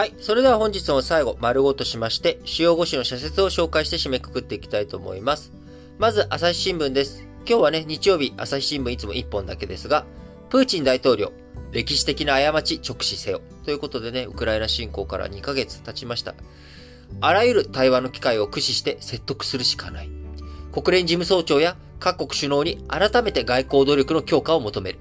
はい。それでは本日の最後、丸ごとしまして、主要5紙の社説を紹介して締めくくっていきたいと思います。まず、朝日新聞です。今日はね、日曜日、朝日新聞いつも1本だけですが、プーチン大統領、歴史的な過ち直視せよ。ということでね、ウクライナ侵攻から2ヶ月経ちました。あらゆる対話の機会を駆使して説得するしかない。国連事務総長や各国首脳に改めて外交努力の強化を求める。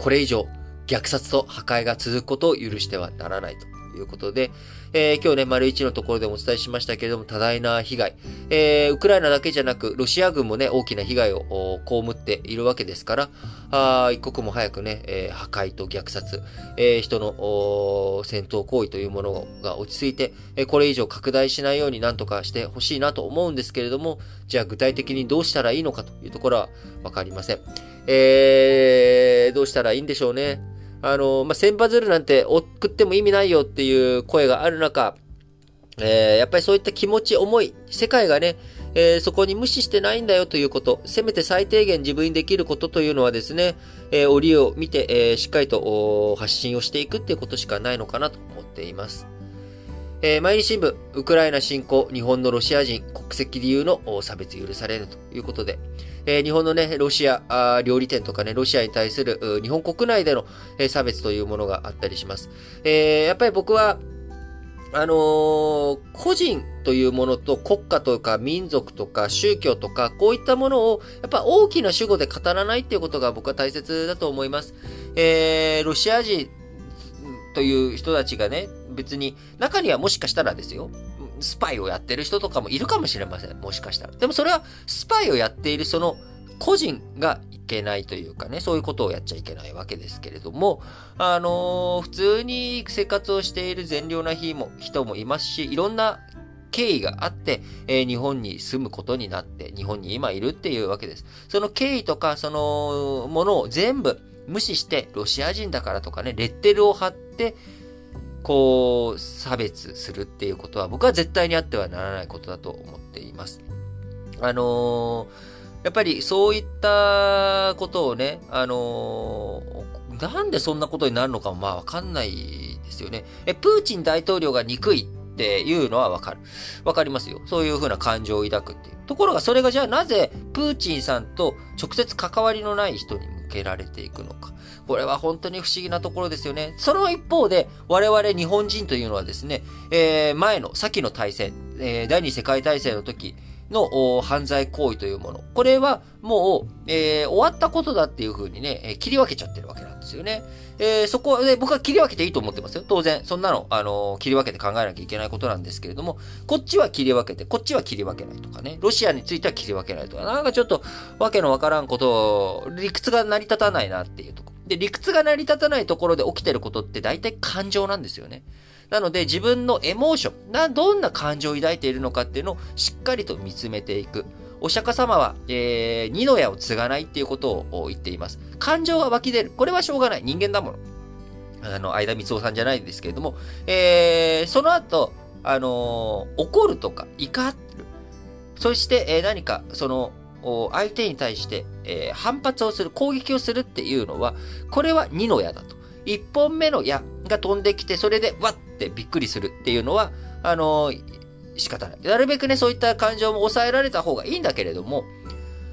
これ以上、虐殺と破壊が続くことを許してはならないと。ということで、えー、今日ね、丸一のところでもお伝えしましたけれども、多大な被害、えー、ウクライナだけじゃなく、ロシア軍もね、大きな被害を被っているわけですから、あ一刻も早くね、えー、破壊と虐殺、えー、人の戦闘行為というものが落ち着いて、えー、これ以上拡大しないようになんとかしてほしいなと思うんですけれども、じゃあ具体的にどうしたらいいのかというところはわかりません。えー、どうしたらいいんでしょうね。あの、まあ、千羽鶴なんて送っても意味ないよっていう声がある中、えー、やっぱりそういった気持ち、思い、世界がね、えー、そこに無視してないんだよということ、せめて最低限自分にできることというのはですね、えー、折を見て、えー、しっかりと発信をしていくっていうことしかないのかなと思っています。えー、毎日新聞、ウクライナ侵攻、日本のロシア人、国籍理由の差別許されるということで、え、日本のね、ロシア料理店とかね、ロシアに対する日本国内での、え、差別というものがあったりします。え、やっぱり僕は、あのー、個人というものと国家とか民族とか宗教とかこういったものをやっぱ大きな主語で語らないっていうことが僕は大切だと思います。えー、ロシア人という人たちがね、別に、中にはもしかしたらですよ、スパイをやってる人とかもいるかもしれません。もしかしたら。でもそれは、スパイをやっているその個人がいけないというかね、そういうことをやっちゃいけないわけですけれども、あのー、普通に生活をしている善良な人も人もいますし、いろんな経緯があって、えー、日本に住むことになって、日本に今いるっていうわけです。その経緯とか、そのものを全部無視して、ロシア人だからとかね、レッテルを貼って、こう、差別するっていうことは僕は絶対にあってはならないことだと思っています。あのー、やっぱりそういったことをね、あのー、なんでそんなことになるのかもまあわかんないですよね。え、プーチン大統領が憎いっていうのはわかる。わかりますよ。そういうふうな感情を抱くっていう。ところがそれがじゃあなぜプーチンさんと直接関わりのない人にけられていくのか。これは本当に不思議なところですよね。その一方で、我々日本人というのはですね、えー、前の、先の大戦、えー、第二次世界大戦の時、の犯罪行為というもの。これはもう、えー、終わったことだっていうふうにね、え切り分けちゃってるわけなんですですよね。えー、そこで僕は切り分けていいと思ってますよ。当然。そんなの、あのー、切り分けて考えなきゃいけないことなんですけれども、こっちは切り分けて、こっちは切り分けないとかね。ロシアについては切り分けないとか、なんかちょっとわけのわからんことを、理屈が成り立たないなっていうとこで、理屈が成り立たないところで起きてることって大体感情なんですよね。なので自分のエモーション、な、どんな感情を抱いているのかっていうのをしっかりと見つめていく。お釈迦様は、えー、二の矢を継がないっていうことを言っています。感情が湧き出る。これはしょうがない。人間だもの。あの、相田光夫さんじゃないですけれども、えー、その後、あのー、怒るとか、怒る。そして、えー、何か、その、相手に対して、えー、反発をする、攻撃をするっていうのは、これは2の矢だと。1本目の矢が飛んできて、それでわってびっくりするっていうのは、あのー、仕方ない。なるべくね、そういった感情も抑えられた方がいいんだけれども、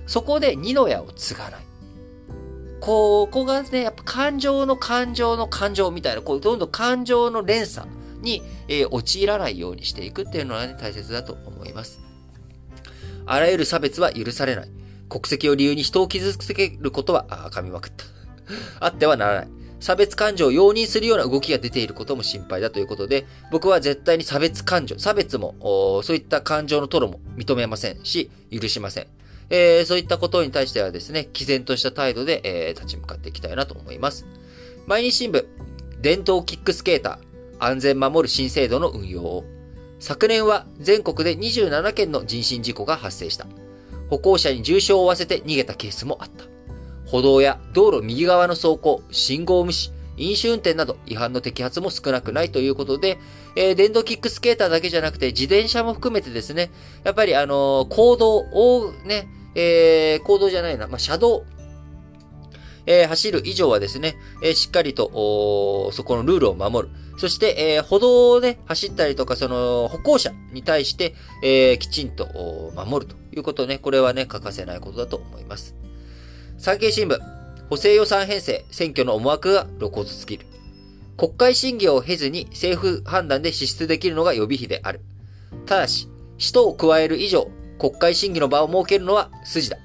そこで2の矢を継がない。ここがね、やっぱ感情の感情の感情みたいな、こう、どんどん感情の連鎖に、えー、陥らないようにしていくっていうのはね、大切だと思います。あらゆる差別は許されない。国籍を理由に人を傷つけることは、あ、噛みまくった。あってはならない。差別感情を容認するような動きが出ていることも心配だということで、僕は絶対に差別感情、差別も、そういった感情のトロも認めませんし、許しません。えー、そういったことに対してはですね、毅然とした態度で、えー、立ち向かっていきたいなと思います。毎日新聞、伝統キックスケーター、安全守る新制度の運用を。昨年は全国で27件の人身事故が発生した。歩行者に重傷を負わせて逃げたケースもあった。歩道や道路右側の走行、信号無視、飲酒運転など違反の摘発も少なくないということで、えー、電動キックスケーターだけじゃなくて自転車も含めてですね、やっぱりあのー、行動をね、えー、行動じゃないな、まあ、車道、えー、走る以上はですね、えー、しっかりと、そこのルールを守る。そして、えー、歩道をね、走ったりとか、その、歩行者に対して、えー、きちんと守るということね、これはね、欠かせないことだと思います。産経新聞、補正予算編成、選挙の思惑が露骨すぎる。国会審議を経ずに政府判断で支出できるのが予備費である。ただし、使途を加える以上、国会審議の場を設けるのは筋だ。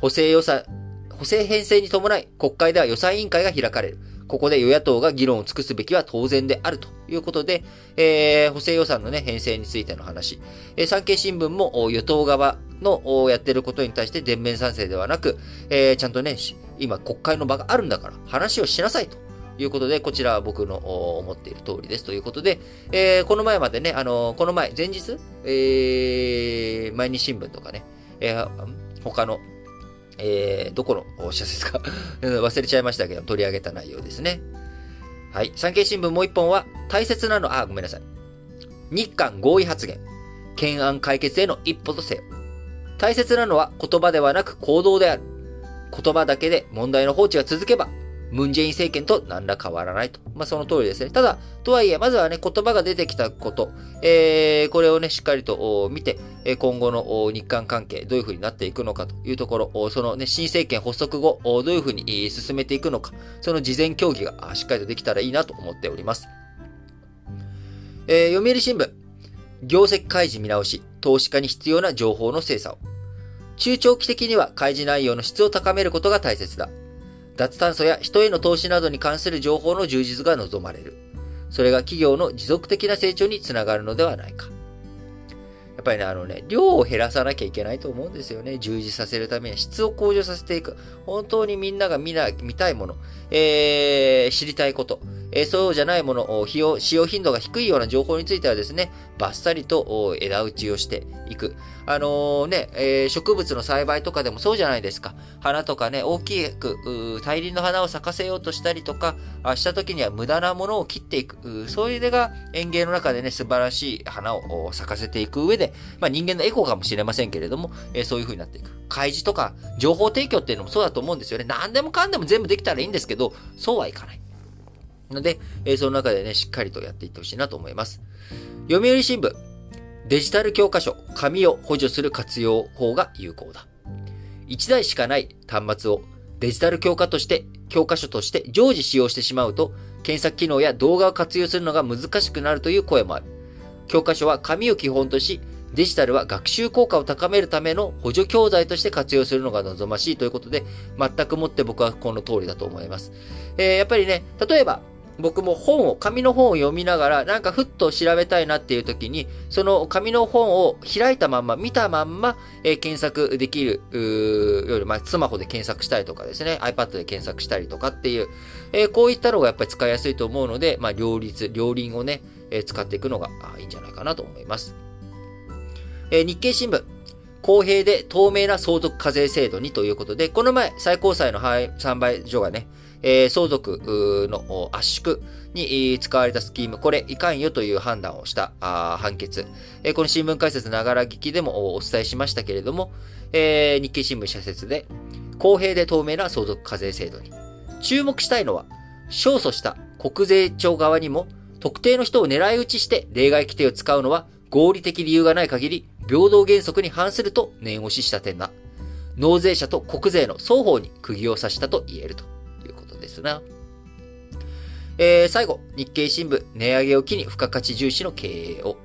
補正予算、補正編成に伴い、国会では予算委員会が開かれる。ここで与野党が議論を尽くすべきは当然であるということで、えー、補正予算のね、編成についての話。えー、産経新聞も与党側のやってることに対して全面賛成ではなく、えー、ちゃんとね、今国会の場があるんだから話をしなさいということで、こちらは僕の思っている通りですということで、えー、この前までね、あの、この前、前日、えー、毎日新聞とかね、えー、他のえー、どこの社説か 忘れちゃいましたけど、取り上げた内容ですね。はい。産経新聞もう一本は、大切なのは、あ、ごめんなさい。日韓合意発言。懸案解決への一歩とせよ。大切なのは言葉ではなく行動である。言葉だけで問題の放置が続けば、ムンジェイン政権と何ら変わらないと。まあ、その通りですね。ただ、とはいえ、まずはね、言葉が出てきたこと、えー、これをね、しっかりと見て、今後の日韓関係、どういう風になっていくのかというところ、そのね、新政権発足後、どういう風に進めていくのか、その事前協議がしっかりとできたらいいなと思っております。えー、読売新聞、業績開示見直し、投資家に必要な情報の精査を。中長期的には開示内容の質を高めることが大切だ。脱炭素や人への投資などに関する情報の充実が望まれる。それが企業の持続的な成長につながるのではないか。やっぱりね、あのね、量を減らさなきゃいけないと思うんですよね。充実させるために質を向上させていく。本当にみんなが見な、見たいもの、えー、知りたいこと、え、そうじゃないもの、費用、使用頻度が低いような情報についてはですね、バッサリと枝打ちをしていく。あのー、ね、え、植物の栽培とかでもそうじゃないですか。花とかね、大きく、大輪の花を咲かせようとしたりとか、した時には無駄なものを切っていく。そういうのが園芸の中でね、素晴らしい花を咲かせていく上で、まあ人間のエコかもしれませんけれども、え、そういう風になっていく。開示とか、情報提供っていうのもそうだと思うんですよね。何でもかんでも全部できたらいいんですけど、そうはいかない。ので、えー、その中でね、しっかりとやっていってほしいなと思います。読売新聞、デジタル教科書、紙を補助する活用法が有効だ。1台しかない端末をデジタル教科として、教科書として常時使用してしまうと、検索機能や動画を活用するのが難しくなるという声もある。教科書は紙を基本とし、デジタルは学習効果を高めるための補助教材として活用するのが望ましいということで、全くもって僕はこの通りだと思います。えー、やっぱりね、例えば、僕も本を、紙の本を読みながら、なんかふっと調べたいなっていう時に、その紙の本を開いたまんま、見たまんま、えー、検索できる、より、まあ、スマホで検索したりとかですね、iPad で検索したりとかっていう、えー、こういったのがやっぱり使いやすいと思うので、まあ、両立、両輪をね、えー、使っていくのがいいんじゃないかなと思います。え日経新聞。公平で透明な相続課税制度にということで、この前、最高裁の販売所がね、えー、相続の圧縮に使われたスキーム、これいかんよという判断をした判決。えー、この新聞解説ながら聞きでもお伝えしましたけれども、えー、日経新聞社説で、公平で透明な相続課税制度に。注目したいのは、勝訴した国税庁側にも、特定の人を狙い撃ちして例外規定を使うのは合理的理由がない限り、平等原則に反すると念押しした点だ。納税者と国税の双方に釘を刺したと言えると。ですな。えー、最後、日経新聞、値上げを機に付加価値重視の経営を。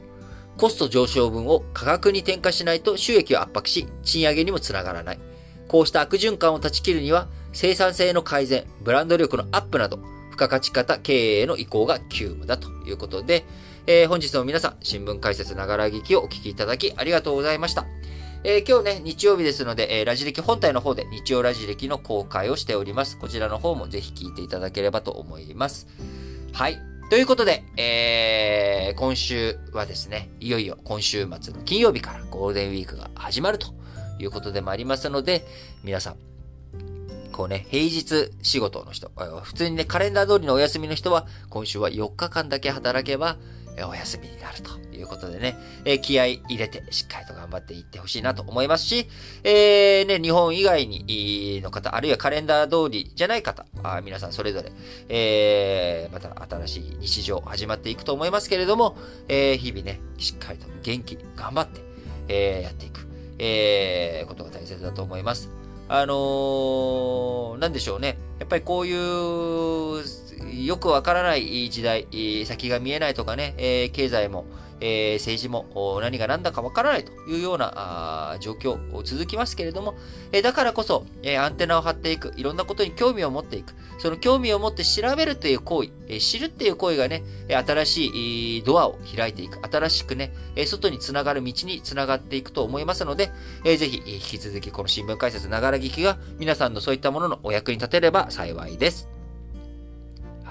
コスト上昇分を価格に転嫁しないと収益を圧迫し、賃上げにもつながらない。こうした悪循環を断ち切るには、生産性の改善、ブランド力のアップなど、付加価値型経営への移行が急務だということで、えー、本日も皆さん、新聞解説ながら聞きをお聞きいただきありがとうございました。えー、今日ね、日曜日ですので、えー、ラジ歴本体の方で日曜ラジ歴の公開をしております。こちらの方もぜひ聞いていただければと思います。はい。ということで、えー、今週はですね、いよいよ今週末の金曜日からゴールデンウィークが始まるということでもありますので、皆さん、こうね、平日仕事の人、普通にね、カレンダー通りのお休みの人は、今週は4日間だけ働けば、お休みになるということでね、え気合入れてしっかりと頑張っていってほしいなと思いますし、えー、ね、日本以外にの方、あるいはカレンダー通りじゃない方、あ皆さんそれぞれ、えー、また新しい日常始まっていくと思いますけれども、えー、日々ね、しっかりと元気に頑張って、えー、やっていく、えー、ことが大切だと思います。あのー、なんでしょうね。やっぱりこういうよくわからない時代、先が見えないとかね、え経済も、え政治も何が何だかわからないというような状況を続きますけれども、えだからこそ、えアンテナを張っていく、いろんなことに興味を持っていく、その興味を持って調べるという行為、え知るっていう行為がね、新しいドアを開いていく、新しくね、外につながる道につながっていくと思いますので、えぜひ引き続きこの新聞解説ながら聞きが皆さんのそういったもののお役に立てれば幸いです。